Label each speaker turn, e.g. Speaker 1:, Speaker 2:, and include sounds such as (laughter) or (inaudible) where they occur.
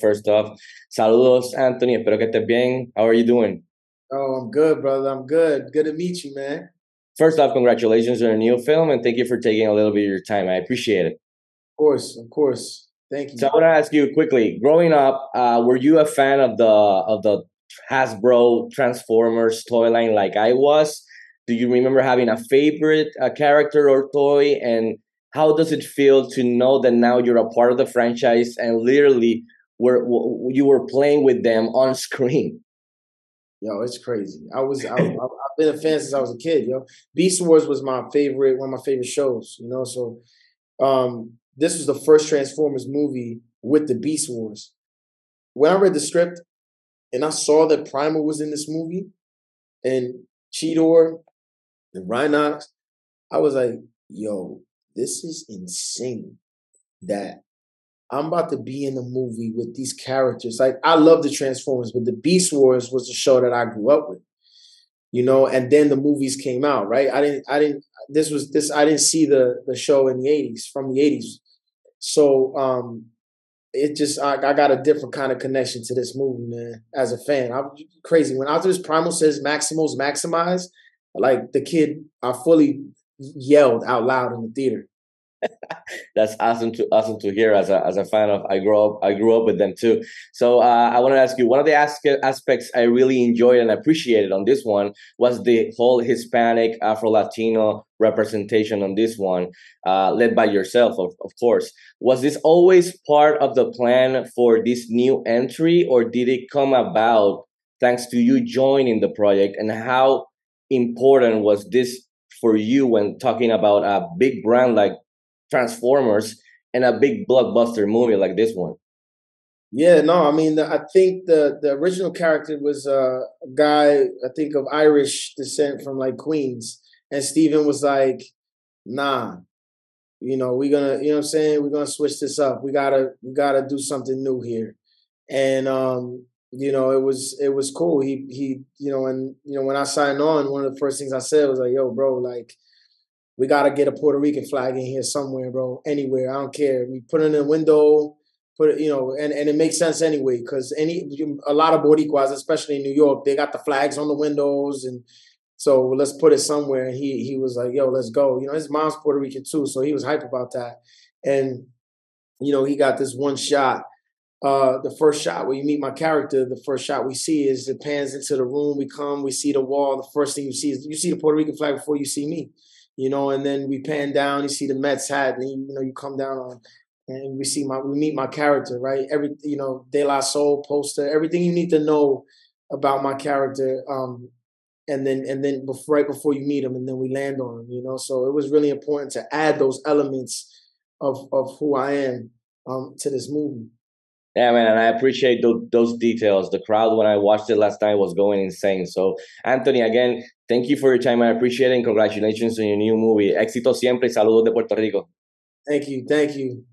Speaker 1: First off, saludos, Anthony. Espero que estés bien. How are you doing?
Speaker 2: Oh, I'm good, brother. I'm good. Good to meet you, man.
Speaker 1: First off, congratulations on a new film, and thank you for taking a little bit of your time. I appreciate it.
Speaker 2: Of course, of course. Thank you.
Speaker 1: So I want to ask you quickly. Growing up, uh, were you a fan of the of the Hasbro Transformers toy line like I was? Do you remember having a favorite uh, character or toy? And how does it feel to know that now you're a part of the franchise and literally were you were playing with them on screen?
Speaker 2: Yo, it's crazy. I was I, (laughs) have been a fan since I was a kid. Yo, Beast Wars was my favorite, one of my favorite shows. You know, so um, this was the first Transformers movie with the Beast Wars. When I read the script and I saw that Primal was in this movie and Cheetor and Rhinox, I was like, yo, this is insane that I'm about to be in a movie with these characters. Like I love the Transformers, but the Beast Wars was the show that I grew up with. You know, and then the movies came out, right? I didn't I didn't this was this I didn't see the the show in the 80s from the 80s. So um it just I, I got a different kind of connection to this movie, man, as a fan. I'm crazy. When Optimus Primal says Maximals maximize, like the kid I fully yelled out loud in the theater. (laughs)
Speaker 1: That's awesome to awesome to hear as a as a fan of I grew up I grew up with them too. So uh, I want to ask you one of the as- aspects I really enjoyed and appreciated on this one was the whole Hispanic Afro Latino representation on this one, uh, led by yourself, of, of course. Was this always part of the plan for this new entry, or did it come about thanks to you joining the project? And how important was this for you when talking about a big brand like Transformers and a big blockbuster movie like this one?
Speaker 2: Yeah, no, I mean, I think the the original character was a guy, I think of Irish descent from like Queens, and Steven was like, "Nah, you know, we're gonna, you know, what I'm saying, we're gonna switch this up. We gotta, we gotta do something new here." And um, you know, it was it was cool. He he, you know, and you know, when I signed on, one of the first things I said was like, "Yo, bro, like." We gotta get a Puerto Rican flag in here somewhere, bro. Anywhere, I don't care. We put it in a window, put it, you know, and, and it makes sense anyway because any a lot of Boricuas, especially in New York, they got the flags on the windows, and so let's put it somewhere. And he he was like, "Yo, let's go." You know, his mom's Puerto Rican too, so he was hype about that. And you know, he got this one shot. Uh, the first shot where you meet my character, the first shot we see is it pans into the room. We come, we see the wall. The first thing you see is you see the Puerto Rican flag before you see me you know, and then we pan down, you see the Mets hat, and you know, you come down on and we see my we meet my character, right? Every you know, De La Soul poster, everything you need to know about my character. Um, and then and then before, right before you meet him, and then we land on him, you know. So it was really important to add those elements of of who I am um, to this movie.
Speaker 1: Yeah, man, and I appreciate those, those details. The crowd when I watched it last night was going insane. So, Anthony, again, thank you for your time. I appreciate it, and congratulations on your new movie. Éxito siempre saludos de Puerto Rico.
Speaker 2: Thank you, thank you.